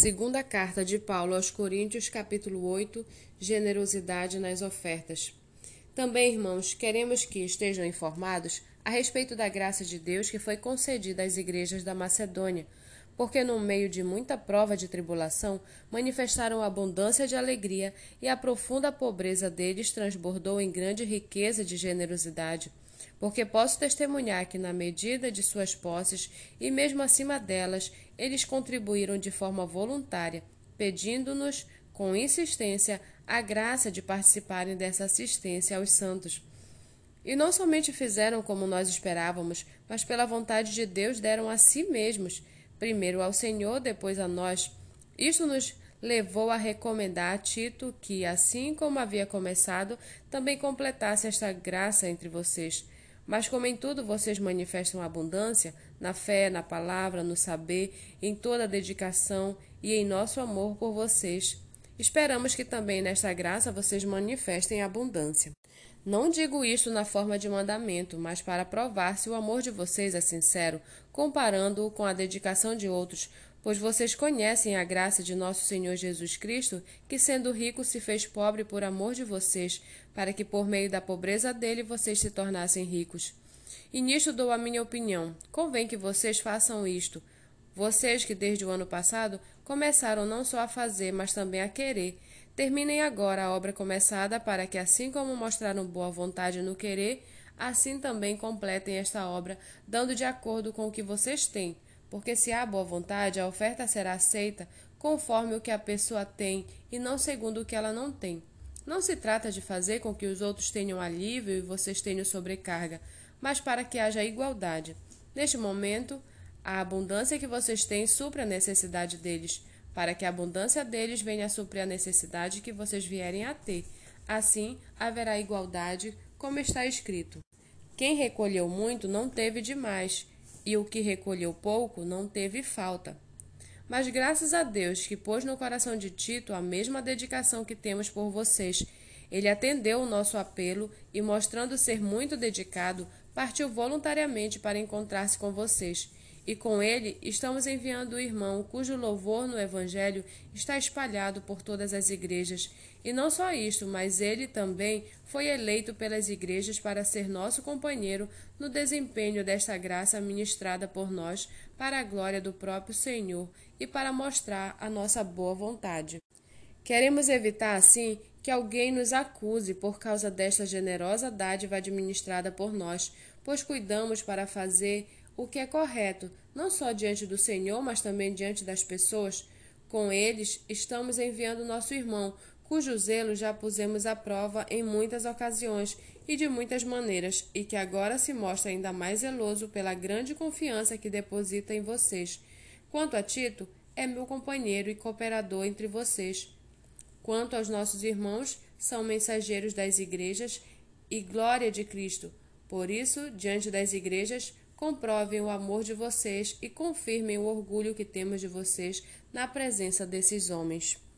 Segunda carta de Paulo aos Coríntios, capítulo 8, generosidade nas ofertas. Também, irmãos, queremos que estejam informados a respeito da graça de Deus que foi concedida às igrejas da Macedônia, porque no meio de muita prova de tribulação manifestaram abundância de alegria e a profunda pobreza deles transbordou em grande riqueza de generosidade porque posso testemunhar que, na medida de suas posses e mesmo acima delas, eles contribuíram de forma voluntária, pedindo-nos, com insistência, a graça de participarem dessa assistência aos santos. E não somente fizeram como nós esperávamos, mas pela vontade de Deus deram a si mesmos, primeiro ao Senhor, depois a nós. Isto nos levou a recomendar a Tito que, assim como havia começado, também completasse esta graça entre vocês. Mas como em tudo vocês manifestam abundância, na fé, na palavra, no saber, em toda a dedicação e em nosso amor por vocês, esperamos que também nesta graça vocês manifestem abundância. Não digo isto na forma de mandamento, mas para provar se o amor de vocês é sincero, comparando-o com a dedicação de outros, pois vocês conhecem a graça de nosso Senhor Jesus Cristo, que sendo rico se fez pobre por amor de vocês, para que por meio da pobreza dele vocês se tornassem ricos. E nisto dou a minha opinião. Convém que vocês façam isto. Vocês que desde o ano passado começaram não só a fazer, mas também a querer. Terminem agora a obra começada, para que, assim como mostraram boa vontade no querer, assim também completem esta obra, dando de acordo com o que vocês têm porque se há boa vontade, a oferta será aceita conforme o que a pessoa tem e não segundo o que ela não tem. Não se trata de fazer com que os outros tenham alívio e vocês tenham sobrecarga, mas para que haja igualdade. Neste momento, a abundância que vocês têm supra a necessidade deles, para que a abundância deles venha a suprir a necessidade que vocês vierem a ter. Assim, haverá igualdade, como está escrito. Quem recolheu muito não teve demais, e o que recolheu pouco não teve falta. Mas graças a Deus que pôs no coração de Tito a mesma dedicação que temos por vocês. Ele atendeu o nosso apelo e, mostrando ser muito dedicado, partiu voluntariamente para encontrar-se com vocês. E com ele estamos enviando o irmão cujo louvor no Evangelho está espalhado por todas as igrejas e não só isto, mas ele também foi eleito pelas igrejas para ser nosso companheiro no desempenho desta graça ministrada por nós para a glória do próprio Senhor e para mostrar a nossa boa vontade. Queremos evitar, assim, que alguém nos acuse por causa desta generosa dádiva administrada por nós, pois cuidamos para fazer o que é correto, não só diante do Senhor, mas também diante das pessoas. Com eles, estamos enviando nosso irmão, cujo zelo já pusemos à prova em muitas ocasiões e de muitas maneiras, e que agora se mostra ainda mais zeloso pela grande confiança que deposita em vocês. Quanto a Tito, é meu companheiro e cooperador entre vocês. Quanto aos nossos irmãos, são mensageiros das igrejas e glória de Cristo. Por isso, diante das igrejas, comprovem o amor de vocês e confirmem o orgulho que temos de vocês na presença desses homens.